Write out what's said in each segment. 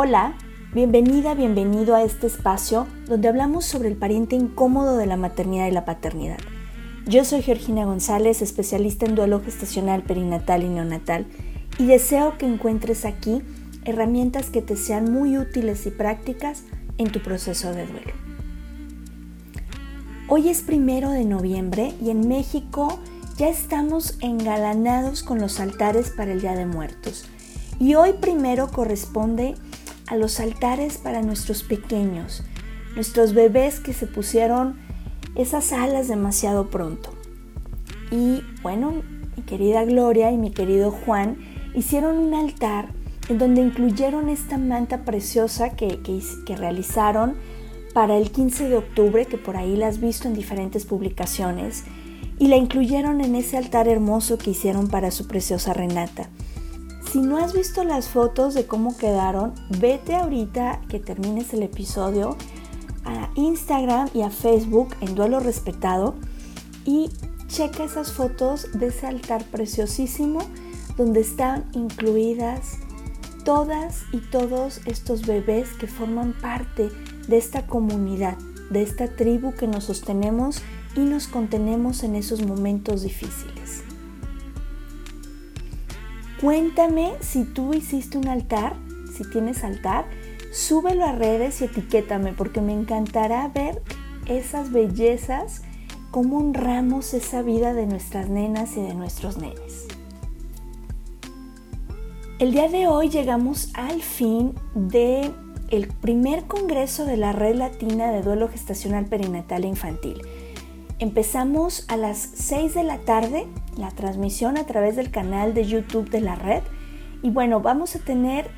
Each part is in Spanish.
Hola, bienvenida, bienvenido a este espacio donde hablamos sobre el pariente incómodo de la maternidad y la paternidad. Yo soy Georgina González, especialista en duelo gestacional, perinatal y neonatal, y deseo que encuentres aquí herramientas que te sean muy útiles y prácticas en tu proceso de duelo. Hoy es primero de noviembre y en México ya estamos engalanados con los altares para el Día de Muertos. Y hoy primero corresponde a los altares para nuestros pequeños, nuestros bebés que se pusieron esas alas demasiado pronto. Y bueno, mi querida Gloria y mi querido Juan hicieron un altar en donde incluyeron esta manta preciosa que, que, realizaron para el 15 de octubre, que por ahí la has visto en diferentes publicaciones, y la incluyeron en ese altar hermoso que hicieron para su preciosa Renata. Si no has visto las fotos de cómo quedaron, vete ahorita que termines el episodio a Instagram y a Facebook en Duelo Respetado y checa esas fotos de ese altar preciosísimo donde están incluidas todas y todos estos bebés que forman parte de esta comunidad, de esta tribu que nos sostenemos y nos contenemos en esos momentos difíciles. Cuéntame si tú hiciste un altar, si tienes altar, súbelo a redes y etiquétame porque me encantará ver esas bellezas, cómo honramos esa vida de nuestras nenas y de nuestros nenes. El día de hoy llegamos al fin de el primer congreso de la Red Latina de Duelo Gestacional Perinatal e Infantil. Empezamos a las 6 de la tarde la transmisión a través del canal de YouTube de la red. Y bueno, vamos a tener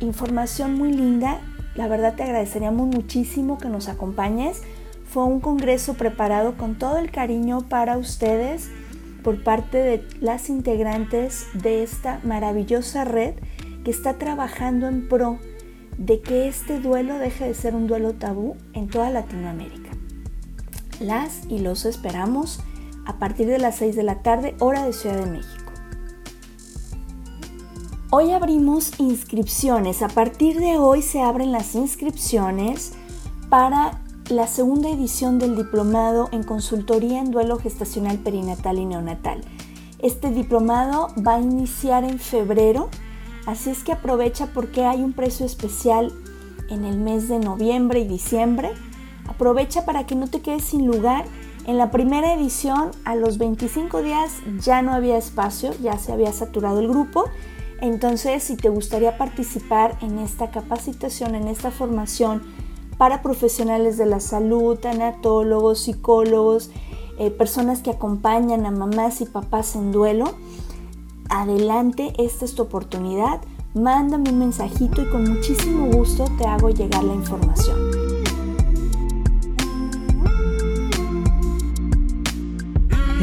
información muy linda. La verdad te agradeceríamos muchísimo que nos acompañes. Fue un congreso preparado con todo el cariño para ustedes por parte de las integrantes de esta maravillosa red que está trabajando en pro de que este duelo deje de ser un duelo tabú en toda Latinoamérica. Las y los esperamos a partir de las 6 de la tarde, hora de Ciudad de México. Hoy abrimos inscripciones. A partir de hoy se abren las inscripciones para la segunda edición del diplomado en consultoría en duelo gestacional perinatal y neonatal. Este diplomado va a iniciar en febrero, así es que aprovecha porque hay un precio especial en el mes de noviembre y diciembre. Aprovecha para que no te quedes sin lugar en la primera edición, a los 25 días ya no había espacio, ya se había saturado el grupo. Entonces, si te gustaría participar en esta capacitación, en esta formación para profesionales de la salud, anatólogos, psicólogos, eh, personas que acompañan a mamás y papás en duelo, adelante, esta es tu oportunidad. Mándame un mensajito y con muchísimo gusto te hago llegar la información.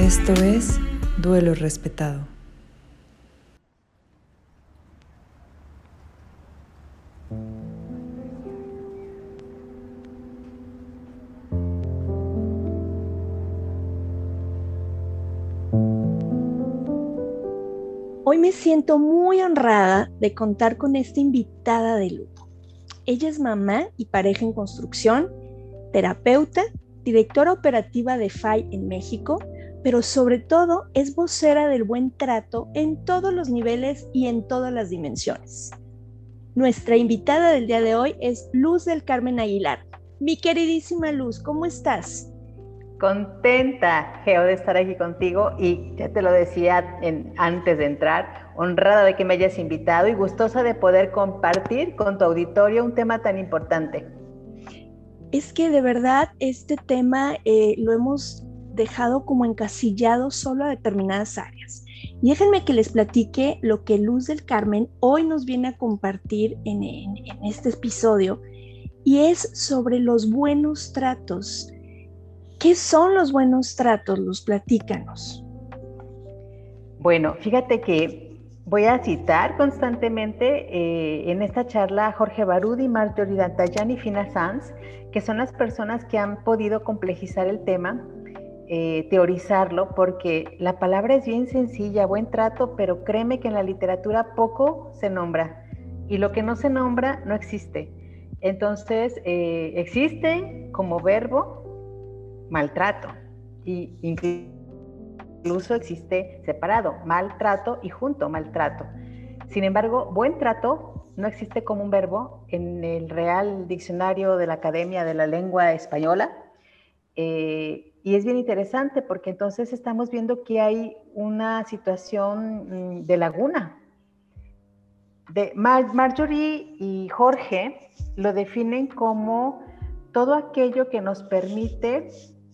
Esto es Duelo Respetado. Hoy me siento muy honrada de contar con esta invitada de lujo. Ella es mamá y pareja en construcción, terapeuta, directora operativa de FAI en México, pero sobre todo es vocera del buen trato en todos los niveles y en todas las dimensiones. Nuestra invitada del día de hoy es Luz del Carmen Aguilar. Mi queridísima Luz, ¿cómo estás? Contenta, Geo, de estar aquí contigo y ya te lo decía antes de entrar, honrada de que me hayas invitado y gustosa de poder compartir con tu auditorio un tema tan importante. Es que de verdad este tema eh, lo hemos dejado como encasillado solo a determinadas áreas. Y déjenme que les platique lo que Luz del Carmen hoy nos viene a compartir en, este episodio y es sobre los buenos tratos. ¿Qué son los buenos tratos? Los platícanos. Bueno, fíjate que voy a citar constantemente eh, en esta charla a Jorge Barudi, Marjorie Dantayan y Fina Sanz, que son las personas que han podido complejizar el tema eh, teorizarlo porque la palabra es bien sencilla, buen trato, pero créeme que en la literatura poco se nombra. y lo que no se nombra no existe. Entonces, eh, existe como verbo maltrato y incluso existe separado, maltrato y junto maltrato. Sin embargo, buen trato no existe como un verbo en el Real Diccionario de la Academia de la Lengua Española. Eh, y es bien interesante porque entonces estamos viendo que hay una situación mm, de laguna. De Marjorie y Jorge lo definen como todo aquello que nos permite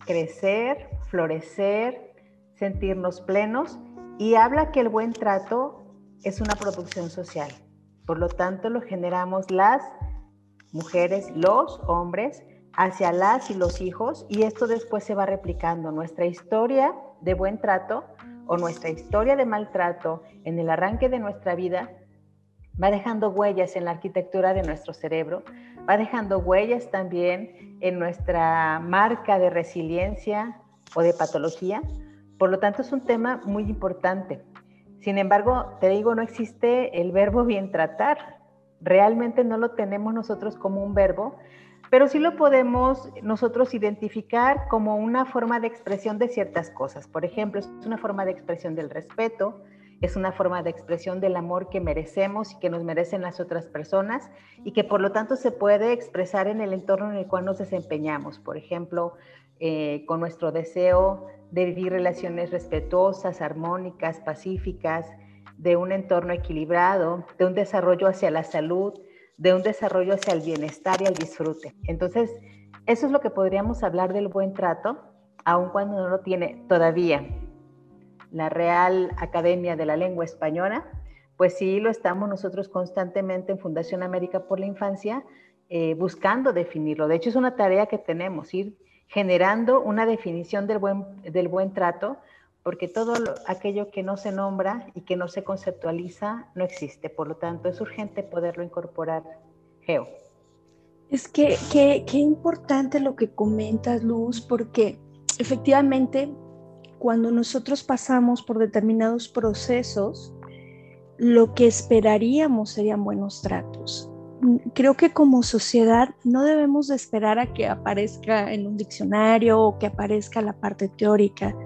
crecer, florecer, sentirnos plenos y habla que el buen trato es una producción social. Por lo tanto, lo generamos las mujeres, los hombres, hacia las y los hijos y esto después se va replicando. Nuestra historia de buen trato o nuestra historia de maltrato en el arranque de nuestra vida va dejando huellas en la arquitectura de nuestro cerebro, va dejando huellas también en nuestra marca de resiliencia o de patología. Por lo tanto, es un tema muy importante. Sin embargo, te digo, no existe el verbo bien tratar. Realmente no lo tenemos nosotros como un verbo, pero sí lo podemos nosotros identificar como una forma de expresión de ciertas cosas. Por ejemplo, es una forma de expresión del respeto, es una forma de expresión del amor que merecemos y que nos merecen las otras personas y que por lo tanto se puede expresar en el entorno en el cual nos desempeñamos. Por ejemplo, eh, con nuestro deseo de vivir relaciones respetuosas, armónicas, pacíficas, de un entorno equilibrado, de un desarrollo hacia la salud, de un desarrollo hacia el bienestar y el disfrute. Entonces, eso es lo que podríamos hablar del buen trato, aun cuando no lo tiene todavía la Real Academia de la Lengua Española, pues sí lo estamos nosotros constantemente en Fundación América por la Infancia eh, buscando definirlo. De hecho, es una tarea que tenemos, ir generando una definición del buen, del buen trato, porque todo aquello que no se nombra y que no se conceptualiza no existe. Por lo tanto, es urgente poderlo incorporar. Geo. Es que qué importante lo que comentas, Luz, porque efectivamente cuando nosotros pasamos por determinados procesos, lo que esperaríamos serían buenos tratos. Creo que como sociedad no debemos de esperar a que aparezca en un diccionario o que aparezca la parte teórica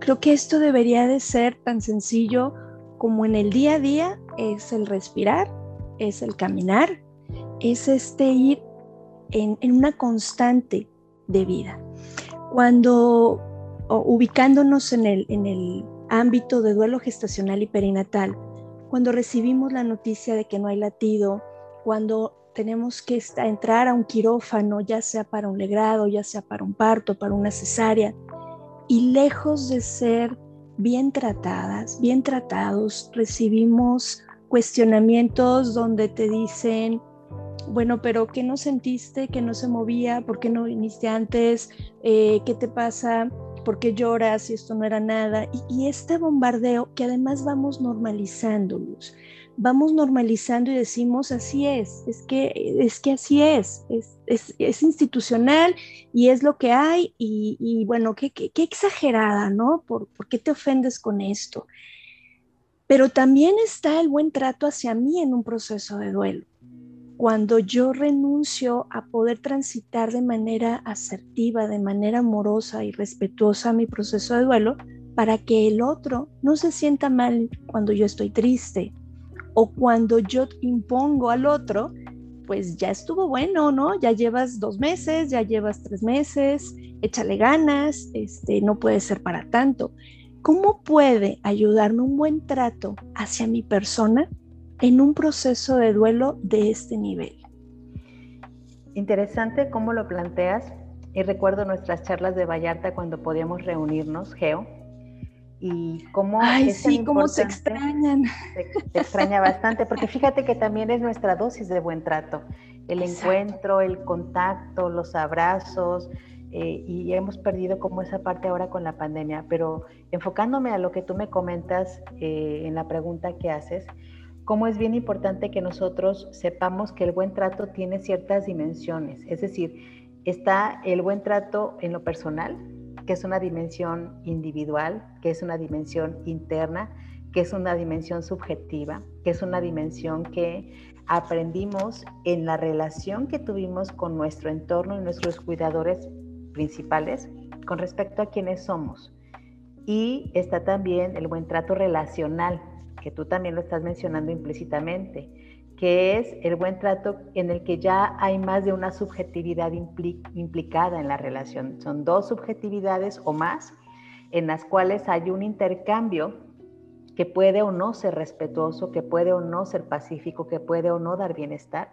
Creo que esto debería de ser tan sencillo como en el día a día es el respirar, es el caminar, es este ir en, una constante de vida. Cuando ubicándonos en el, en el ámbito de duelo gestacional y perinatal, cuando recibimos la noticia de que no hay latido, cuando tenemos que entrar a un quirófano, ya sea para un legrado, ya sea para un parto, para una cesárea, y lejos de ser bien tratadas, bien tratados, recibimos cuestionamientos donde te dicen, bueno, pero ¿qué no sentiste? ¿Que no se movía? ¿Por qué no viniste antes? Eh, ¿Qué te pasa? ¿Por qué lloras si esto no era nada? Y este bombardeo que además vamos normalizándolos vamos normalizando y decimos así es, es que, es que así es, es, es, institucional y es lo que hay y, bueno, qué, qué, exagerada, ¿no? ¿Por, ¿Por qué te ofendes con esto? Pero también está el buen trato hacia mí en un proceso de duelo. Cuando yo renuncio a poder transitar de manera asertiva, de manera amorosa y respetuosa mi proceso de duelo, para que el otro no se sienta mal cuando yo estoy triste, o cuando yo impongo al otro, pues ya estuvo bueno, ¿no? Ya llevas dos meses, ya llevas tres meses, échale ganas, este, no puede ser para tanto. ¿Cómo puede ayudarme un buen trato hacia mi persona en un proceso de duelo de este nivel? Interesante cómo lo planteas y recuerdo nuestras charlas de Vallarta cuando podíamos reunirnos, Geo, y cómo Ay, sí, cómo se extrañan. Se, extraña bastante, porque fíjate que también es nuestra dosis de buen trato, el encuentro, el contacto, los abrazos, eh, y hemos perdido como esa parte ahora con la pandemia, pero enfocándome a lo que tú me comentas eh, en la pregunta que haces, cómo es bien importante que nosotros sepamos que el buen trato tiene ciertas dimensiones, es decir, está el buen trato en lo personal, que es una dimensión individual, que es una dimensión interna, que es una dimensión subjetiva, que es una dimensión que aprendimos en la relación que tuvimos con nuestro entorno y nuestros cuidadores principales con respecto a quiénes somos. Y está también el buen trato relacional, que tú también lo estás mencionando implícitamente, que es el buen trato en el que ya hay más de una subjetividad implicada en la relación. Son dos subjetividades o más en las cuales hay un intercambio que puede o no ser respetuoso, que puede o no ser pacífico, que puede o no dar bienestar.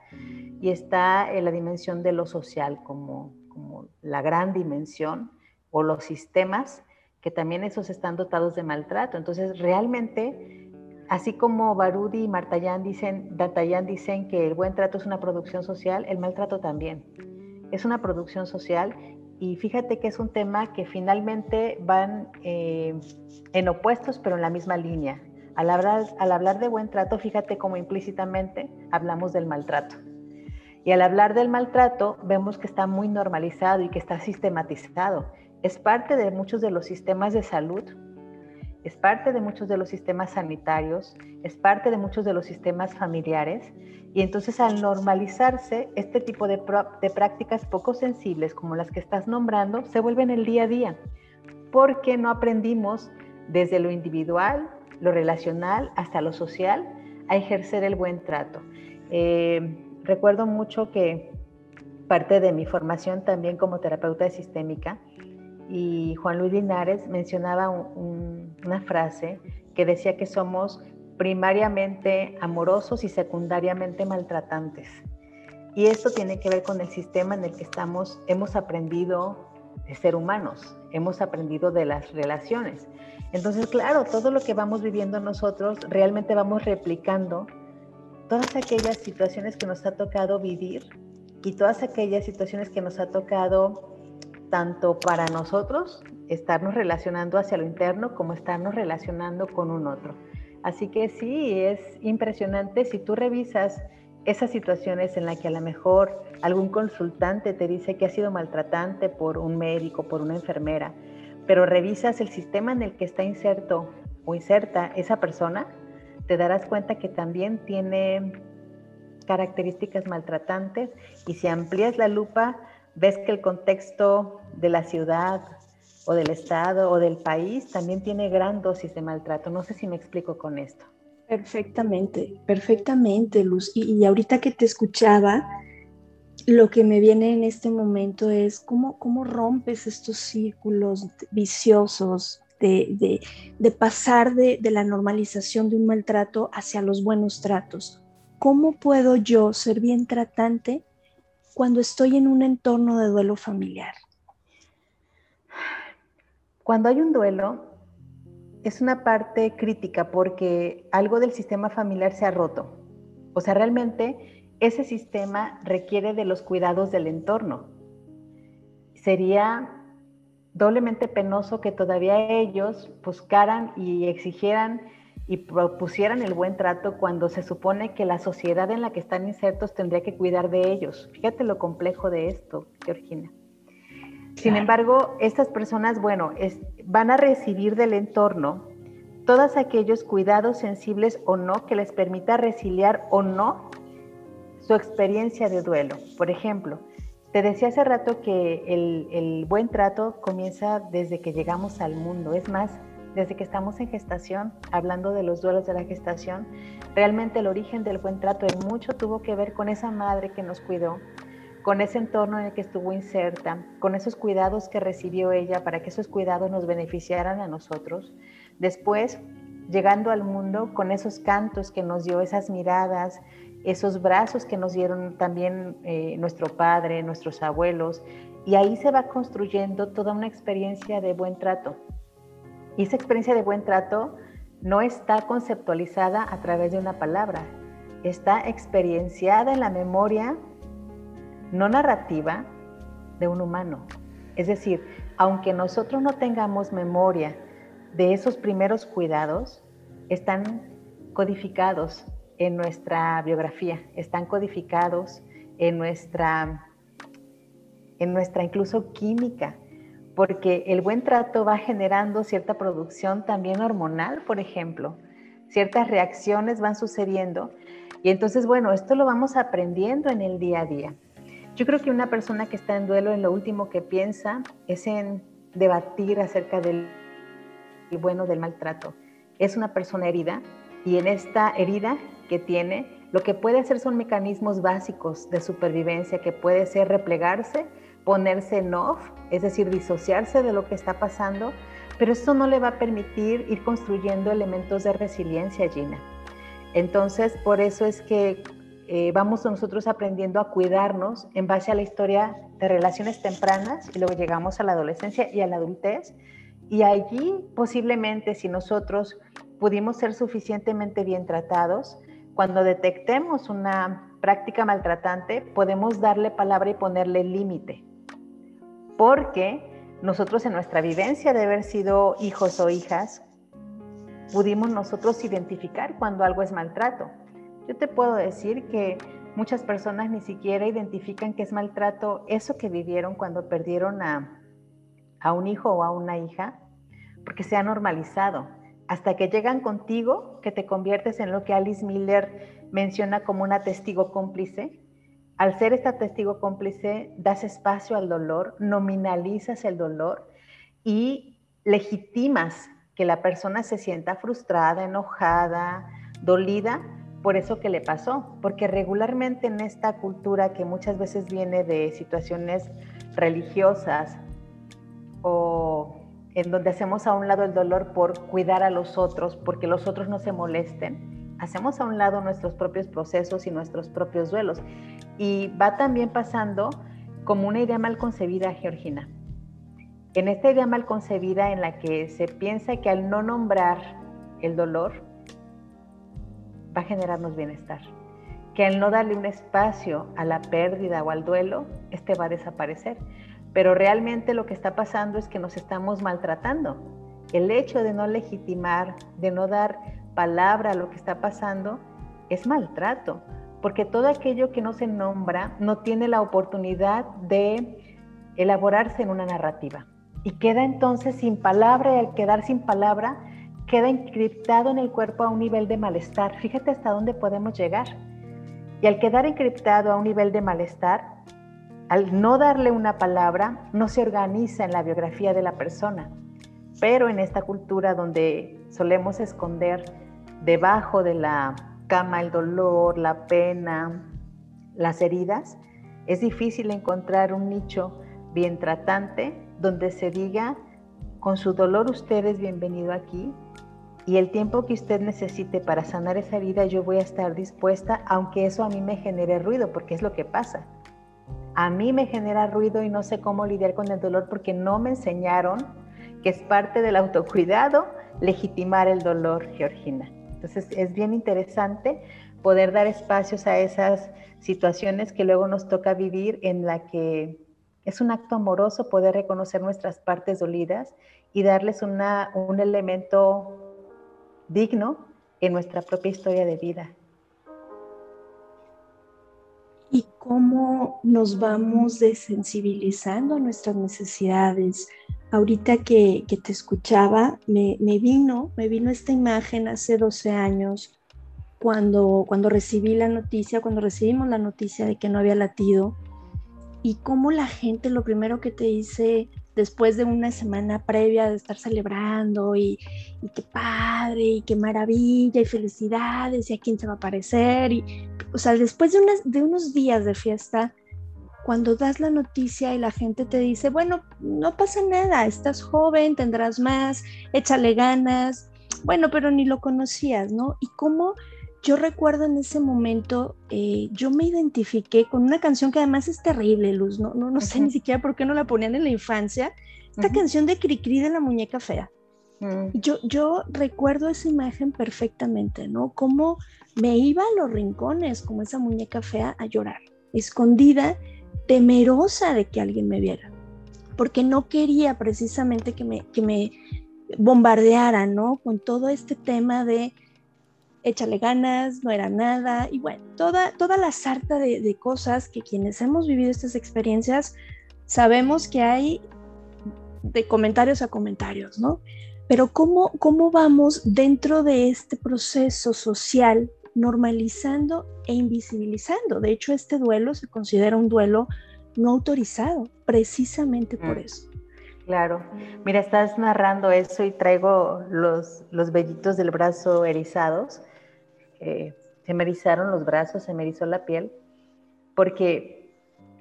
Y está en la dimensión de lo social como, como la gran dimensión o los sistemas que también esos están dotados de maltrato. Entonces, realmente, así como Barudi y Martayán dicen, dicen que el buen trato es una producción social, el maltrato también es una producción social y fíjate que es un tema que finalmente van eh, en opuestos, pero en la misma línea. Al hablar, al hablar de buen trato, fíjate cómo implícitamente hablamos del maltrato. Y al hablar del maltrato, vemos que está muy normalizado y que está sistematizado. Es parte de muchos de los sistemas de salud, es parte de muchos de los sistemas sanitarios, es parte de muchos de los sistemas familiares y entonces al normalizarse este tipo de, prácticas poco sensibles como las que estás nombrando se vuelven el día a día porque no aprendimos desde lo individual, lo relacional hasta lo social a ejercer el buen trato. Eh, recuerdo mucho que parte de mi formación también como terapeuta sistémica, y Juan Luis Linares mencionaba una frase que decía que somos primariamente amorosos y secundariamente maltratantes. Y esto tiene que ver con el sistema en el que estamos, hemos aprendido de ser humanos, hemos aprendido de las relaciones. Entonces, claro, todo lo que vamos viviendo nosotros, realmente vamos replicando todas aquellas situaciones que nos ha tocado vivir y todas aquellas situaciones que nos ha tocado tanto para nosotros estarnos relacionando hacia lo interno como estarnos relacionando con un otro. Así que sí, es impresionante si tú revisas esas situaciones en las que a lo mejor algún consultante te dice que ha sido maltratante por un médico, por una enfermera, pero revisas el sistema en el que está inserto o inserta esa persona, te darás cuenta que también tiene características maltratantes y si amplías la lupa, ves que el contexto de la ciudad o del estado o del país también tiene gran dosis de maltrato. No sé si me explico con esto. Perfectamente, perfectamente, Luz. Y, ahorita que te escuchaba, lo que me viene en este momento es cómo, cómo rompes estos círculos viciosos de, de, pasar de, de la normalización de un maltrato hacia los buenos tratos. ¿Cómo puedo yo ser bien tratante cuando estoy en un entorno de duelo familiar? Cuando hay un duelo, es una parte crítica porque algo del sistema familiar se ha roto. O sea, realmente ese sistema requiere de los cuidados del entorno. Sería doblemente penoso que todavía ellos buscaran y exigieran y propusieran el buen trato cuando se supone que la sociedad en la que están insertos tendría que cuidar de ellos. Fíjate lo complejo de esto, Georgina. Sin embargo, estas personas, bueno, van a recibir del entorno todos aquellos cuidados sensibles o no que les permita resiliar o no su experiencia de duelo. Por ejemplo, te decía hace rato que el, el buen trato comienza desde que llegamos al mundo. Es más, desde que estamos en gestación, hablando de los duelos de la gestación, realmente el origen del buen trato en mucho tuvo que ver con esa madre que nos cuidó, con ese entorno en el que estuvo inserta, con esos cuidados que recibió ella para que esos cuidados nos beneficiaran a nosotros. Después, llegando al mundo, con esos cantos que nos dio, esas miradas, esos brazos que nos dieron también eh, nuestro padre, nuestros abuelos, y ahí se va construyendo toda una experiencia de buen trato. Y esa experiencia de buen trato no está conceptualizada a través de una palabra, está experienciada en la memoria no narrativa de un humano. Es decir, aunque nosotros no tengamos memoria de esos primeros cuidados, están codificados en nuestra biografía, están codificados en nuestra, en nuestra incluso química, porque el buen trato va generando cierta producción también hormonal, por ejemplo, ciertas reacciones van sucediendo Y entonces, bueno, esto lo vamos aprendiendo en el día a día. Yo creo que una persona que está en duelo en lo último que piensa es en debatir acerca del bueno del maltrato. Es una persona herida y en esta herida que tiene, lo que puede hacer son mecanismos básicos de supervivencia, que puede ser replegarse, ponerse en off, es decir, disociarse de lo que está pasando, pero esto no le va a permitir ir construyendo elementos de resiliencia, Gina. Entonces, por eso es que eh, vamos nosotros aprendiendo a cuidarnos en base a la historia de relaciones tempranas y luego llegamos a la adolescencia y a la adultez. Y allí posiblemente si nosotros pudimos ser suficientemente bien tratados, cuando detectemos una práctica maltratante, podemos darle palabra y ponerle límite. Porque nosotros en nuestra vivencia de haber sido hijos o hijas, pudimos nosotros identificar cuando algo es maltrato. Yo te puedo decir que muchas personas ni siquiera identifican que es maltrato eso que vivieron cuando perdieron a, a un hijo o a una hija, porque se ha normalizado. Hasta que llegan contigo, que te conviertes en lo que Alice Miller menciona como una testigo cómplice. Al ser esta testigo cómplice, das espacio al dolor, nominalizas el dolor y legitimas que la persona se sienta frustrada, enojada, dolida por eso que le pasó, porque regularmente en esta cultura que muchas veces viene de situaciones religiosas o en donde hacemos a un lado el dolor por cuidar a los otros, porque los otros no se molesten, hacemos a un lado nuestros propios procesos y nuestros propios duelos. Y va también pasando como una idea mal concebida, Georgina en esta idea mal concebida en la que se piensa que al no nombrar el dolor va a generarnos bienestar, que al no darle un espacio a la pérdida o al duelo, este va a desaparecer. Pero realmente lo que está pasando es que nos estamos maltratando. El hecho de no legitimar, de no dar palabra a lo que está pasando, es maltrato, porque todo aquello que no se nombra no tiene la oportunidad de elaborarse en una narrativa y queda entonces sin palabra y al quedar sin palabra queda encriptado en el cuerpo a un nivel de malestar. Fíjate hasta dónde podemos llegar. Y al quedar encriptado a un nivel de malestar, al no darle una palabra, no se organiza en la biografía de la persona. Pero en esta cultura donde solemos esconder debajo de la cama el dolor, la pena, las heridas, es difícil encontrar un nicho bien tratante donde se diga, con su dolor usted es bienvenido aquí y el tiempo que usted necesite para sanar esa herida yo voy a estar dispuesta, aunque eso a mí me genere ruido, porque es lo que pasa. A mí me genera ruido y no sé cómo lidiar con el dolor porque no me enseñaron que es parte del autocuidado legitimar el dolor, Georgina. Entonces es bien interesante poder dar espacios a esas situaciones que luego nos toca vivir en la que es un acto amoroso poder reconocer nuestras partes dolidas y darles una, un elemento digno en nuestra propia historia de vida. Y cómo nos vamos desensibilizando a nuestras necesidades. Ahorita que, te escuchaba, me, vino, me vino esta imagen hace 12 años, cuando, cuando recibí la noticia, cuando recibimos la noticia de que no había latido, y cómo la gente lo primero que te dice después de una semana previa de estar celebrando y, qué padre y qué maravilla y felicidades y a quién se va a aparecer y o sea después de, de unos días de fiesta cuando das la noticia y la gente te dice bueno no pasa nada estás joven tendrás más échale ganas bueno pero ni lo conocías no y cómo yo recuerdo en ese momento, eh, yo me identifiqué con una canción que además es terrible, Luz, no, no, no sé ni siquiera por qué no la ponían en la infancia, esta canción de Cricri de la muñeca fea. Mm. Yo, yo recuerdo esa imagen perfectamente, ¿no? Cómo me iba a los rincones como esa muñeca fea a llorar, escondida, temerosa de que alguien me viera, porque no quería precisamente que me, que me bombardearan, ¿no? Con todo este tema de échale ganas, no era nada, y bueno, toda, toda la sarta de, cosas que quienes hemos vivido estas experiencias sabemos que hay de comentarios a comentarios, ¿no? Pero ¿cómo, cómo vamos dentro de este proceso social normalizando e invisibilizando. De hecho, este duelo se considera un duelo no autorizado, precisamente por mm. eso. Claro, mira, estás narrando eso y traigo los, los vellitos del brazo erizados. Eh, se me erizaron los brazos, se me erizó la piel, porque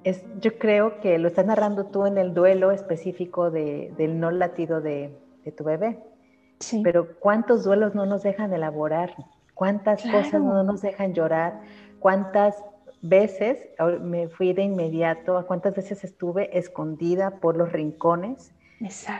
es, yo creo que lo estás narrando tú en el duelo específico de, del no latido de, de tu bebé. Sí. Pero ¿cuántos duelos no nos dejan elaborar? ¿Cuántas cosas no nos dejan llorar? ¿Cuántas veces me fui de inmediato? ¿Cuántas veces estuve escondida por los rincones?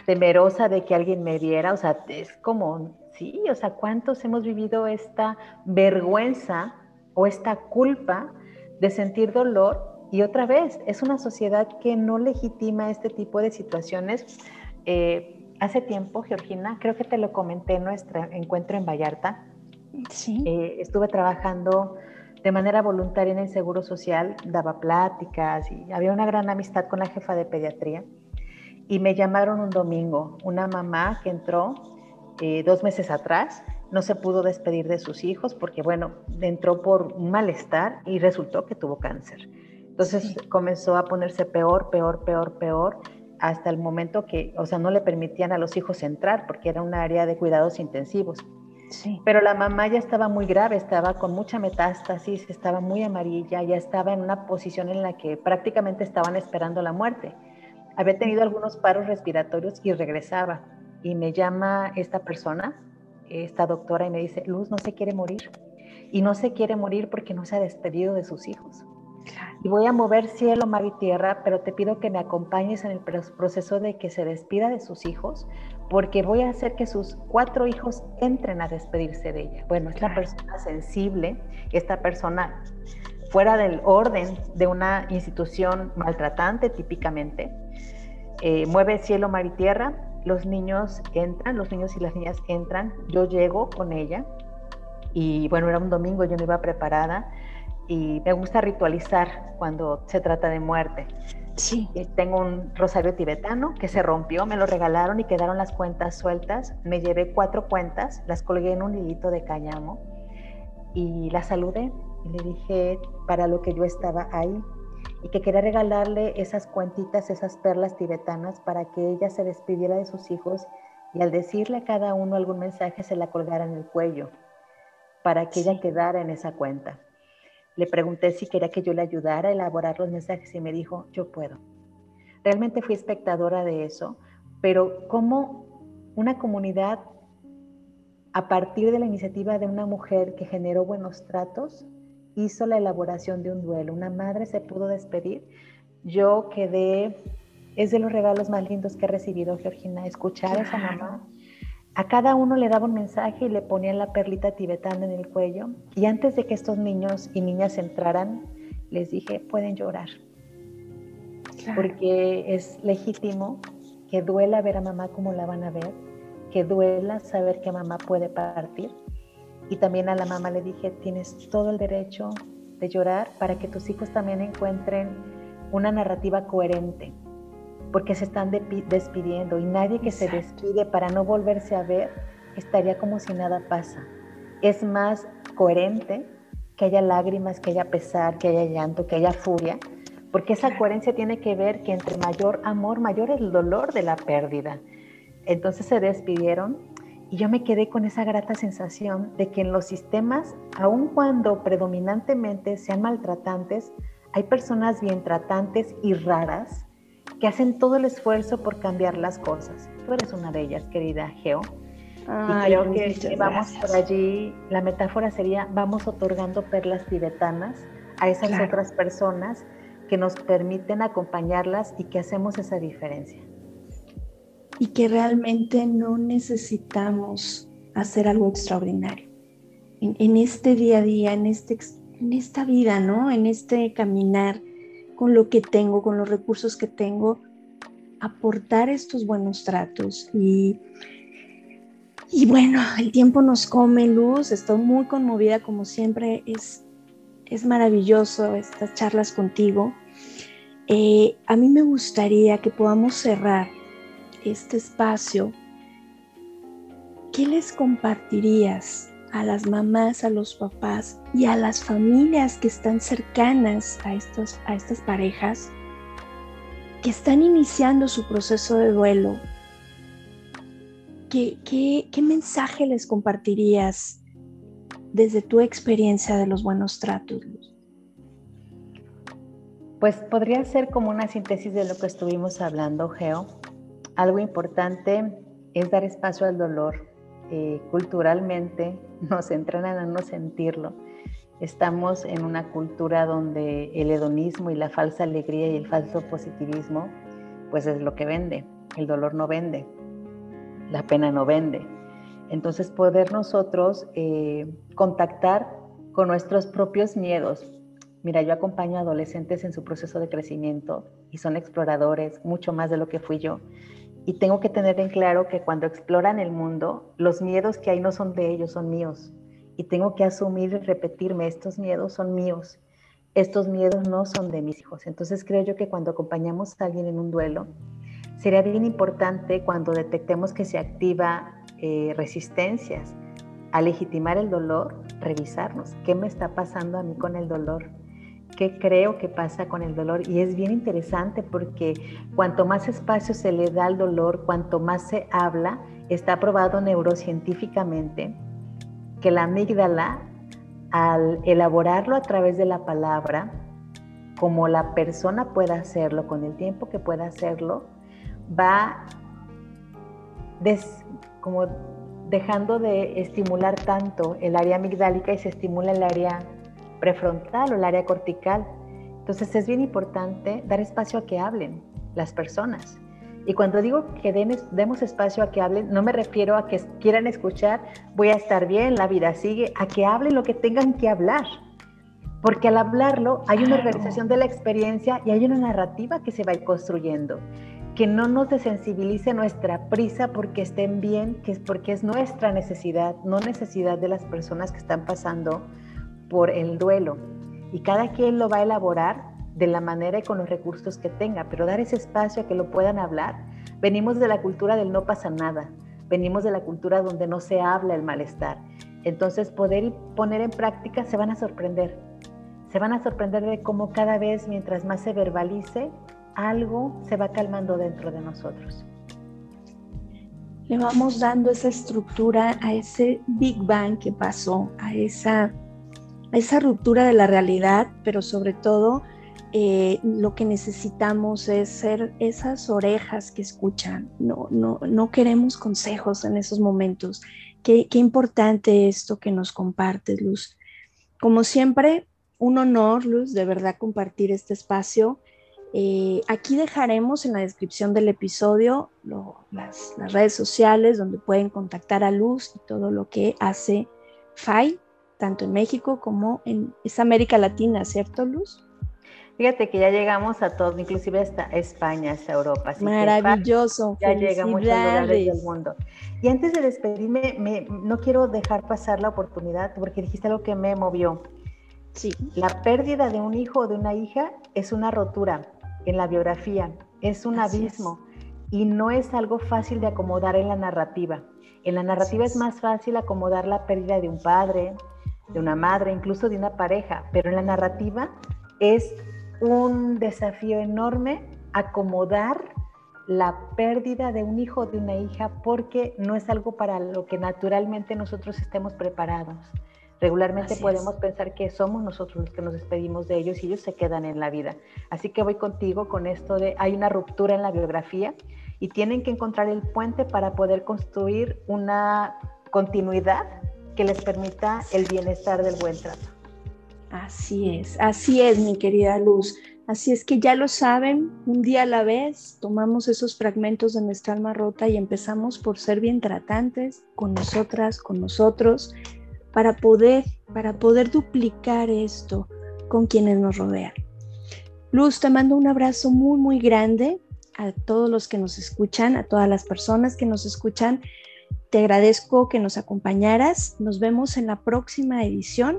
Temerosa de que alguien me viera. O sea, es como, sí, o sea, ¿cuántos hemos vivido esta vergüenza o esta culpa de sentir dolor? Y otra vez, es una sociedad que no legitima este tipo de situaciones. Eh, hace tiempo, Georgina, creo que te lo comenté en nuestro encuentro en Vallarta. Sí. Eh, estuve trabajando de manera voluntaria en el Seguro Social, daba pláticas y había una gran amistad con la jefa de pediatría. Y me llamaron un domingo, una mamá que entró eh, dos meses atrás, no se pudo despedir de sus hijos porque, bueno, entró por un malestar y resultó que tuvo cáncer. Entonces comenzó a ponerse peor, peor, peor, peor hasta el momento que, o sea, no le permitían a los hijos entrar porque era un área de cuidados intensivos. Sí. Pero la mamá ya estaba muy grave, estaba con mucha metástasis, estaba muy amarilla, ya estaba en una posición en la que prácticamente estaban esperando la muerte. Había tenido algunos paros respiratorios y regresaba. Y me llama esta persona, esta doctora, y me dice, Luz no se quiere morir. Y no se quiere morir porque no se ha despedido de sus hijos y voy a mover cielo, mar y tierra, pero te pido que me acompañes en el proceso de que se despida de sus hijos, porque voy a hacer que sus cuatro hijos entren a despedirse de ella. Bueno, esta persona sensible, esta persona fuera del orden de una institución maltratante típicamente, eh, mueve cielo, mar y tierra, los niños entran, los niños y las niñas entran, yo llego con ella y bueno, era un domingo, yo no iba preparada y me gusta ritualizar cuando se trata de muerte. Sí. tengo un rosario tibetano que se rompió, me lo regalaron y quedaron las cuentas sueltas. Me llevé cuatro cuentas, las colgué en un hilito de cáñamo y la saludé y le dije para lo que yo estaba ahí y que quería regalarle esas cuentitas, esas perlas tibetanas para que ella se despidiera de sus hijos y al decirle a cada uno algún mensaje se la colgara en el cuello para que ella quedara en esa cuenta. Le pregunté si quería que yo le ayudara a elaborar los mensajes y me dijo, yo puedo. Realmente fui espectadora de eso, pero como una comunidad, a partir de la iniciativa de una mujer que generó buenos tratos, hizo la elaboración de un duelo. Una madre se pudo despedir. Yo quedé, es de los regalos más lindos que he recibido, Georgina, escuchar a esa mamá a cada uno le daba un mensaje y le ponían la perlita tibetana en el cuello. Y antes de que estos niños y niñas entraran, les dije, pueden llorar. Porque es legítimo que duela ver a mamá como la van a ver, que duela saber que mamá puede partir. Y también a la mamá le dije, tienes todo el derecho de llorar para que tus hijos también encuentren una narrativa coherente porque se están despidiendo y nadie que se despide para no volverse a ver estaría como si nada pasa. Es más coherente que haya lágrimas, que haya pesar, que haya llanto, que haya furia, porque esa coherencia tiene que ver que entre mayor amor, mayor es el dolor de la pérdida. Entonces se despidieron y yo me quedé con esa grata sensación de que en los sistemas, aun cuando predominantemente sean maltratantes, hay personas bien tratantes y raras que hacen todo el esfuerzo por cambiar las cosas. Tú eres una de ellas, querida Geo. y creo que vamos por allí, la metáfora sería, vamos otorgando perlas tibetanas a esas otras personas que nos permiten acompañarlas y que hacemos esa diferencia. Y que realmente no necesitamos hacer algo extraordinario. En, este día a día, en, este, en esta vida, ¿no? En este caminar, con lo que tengo, con los recursos que tengo, aportar estos buenos tratos. Y, y bueno, el tiempo nos come luz, estoy muy conmovida como siempre, es, es maravilloso estas charlas contigo. Eh, a mí me gustaría que podamos cerrar este espacio. ¿Qué les compartirías a las mamás, a los papás y a las familias que están cercanas a, estos, a estas parejas que están iniciando su proceso de duelo, ¿qué, qué mensaje les compartirías desde tu experiencia de los buenos tratos, Pues podría ser como una síntesis de lo que estuvimos hablando, Geo. Algo importante es dar espacio al dolor. Eh, culturalmente nos entrenan a no sentirlo. Estamos en una cultura donde el hedonismo y la falsa alegría y el falso positivismo, pues es lo que vende. El dolor no vende, la pena no vende. Entonces poder nosotros eh, contactar con nuestros propios miedos. Mira, yo acompaño a adolescentes en su proceso de crecimiento y son exploradores, mucho más de lo que fui yo. Y tengo que tener en claro que cuando exploran el mundo, los miedos que hay no son de ellos, son míos. Y tengo que asumir y repetirme, estos miedos son míos. Estos miedos no son de mis hijos. Entonces creo yo que cuando acompañamos a alguien en un duelo, sería bien importante cuando detectemos que se activa eh, resistencias a legitimar el dolor, revisarnos. ¿Qué me está pasando a mí con el dolor? ¿Qué creo que pasa con el dolor? Y es bien interesante porque cuanto más espacio se le da al dolor, cuanto más se habla, está probado neurocientíficamente que la amígdala, al elaborarlo a través de la palabra, como la persona pueda hacerlo, con el tiempo que pueda hacerlo, va des, como dejando de estimular tanto el área amigdálica y se estimula el área prefrontal o el área cortical. Entonces es bien importante dar espacio a que hablen las personas. Y cuando digo que demos espacio a que hablen, no me refiero a que quieran escuchar, voy a estar bien, la vida sigue, a que hablen lo que tengan que hablar. Porque al hablarlo hay una organización de la experiencia y hay una narrativa que se va a ir construyendo que no nos desensibilice nuestra prisa porque estén bien, que es porque es nuestra necesidad, no necesidad de las personas que están pasando por el duelo. Y cada quien lo va a elaborar de la manera y con los recursos que tenga, pero dar ese espacio a que lo puedan hablar. Venimos de la cultura del no pasa nada, venimos de la cultura donde no se habla el malestar. Entonces poder poner en práctica se van a sorprender. Se van a sorprender de cómo cada vez mientras más se verbalice, algo se va calmando dentro de nosotros. Le vamos dando esa estructura a ese Big Bang que pasó, a esa, esa ruptura de la realidad, pero sobre todo eh, lo que necesitamos es ser esas orejas que escuchan. No, no, no queremos consejos en esos momentos. Qué, qué importante esto que nos compartes, Luz. Como siempre, un honor, Luz, de verdad compartir este espacio. Eh, aquí dejaremos en la descripción del episodio las, redes sociales donde pueden contactar a Luz y todo lo que hace FAI, tanto en México como en América Latina, ¿cierto, Luz? Fíjate que ya llegamos a todo, inclusive hasta España, hasta Europa. Maravilloso. ya llega a muchos lugares del mundo. Y antes de despedirme, no quiero dejar pasar la oportunidad porque dijiste algo que me movió. Sí. La pérdida de un hijo o de una hija es una rotura en la biografía, es un abismo y no es algo fácil de acomodar en la narrativa. En la narrativa es. más fácil acomodar la pérdida de un padre, de una madre, incluso de una pareja, pero en la narrativa es un desafío enorme acomodar la pérdida de un hijo o de una hija porque no es algo para lo que naturalmente nosotros estemos preparados. Regularmente podemos pensar que somos nosotros los que nos despedimos de ellos y ellos se quedan en la vida. Así que voy contigo con esto de hay una ruptura en la biografía y tienen que encontrar el puente para poder construir una continuidad que les permita el bienestar del buen trato. Así es, así es, mi querida Luz. Así es que ya lo saben, un día a la vez tomamos esos fragmentos de nuestra alma rota y empezamos por ser bien tratantes con nosotras, con nosotros para poder, para poder duplicar esto con quienes nos rodean. Luz, te mando un abrazo muy, muy grande a todos los que nos escuchan, a todas las personas que nos escuchan. Te agradezco que nos acompañaras. Nos vemos en la próxima edición.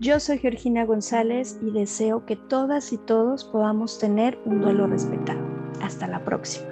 Yo soy Georgina González y deseo que todas y todos podamos tener un duelo respetado. Hasta la próxima.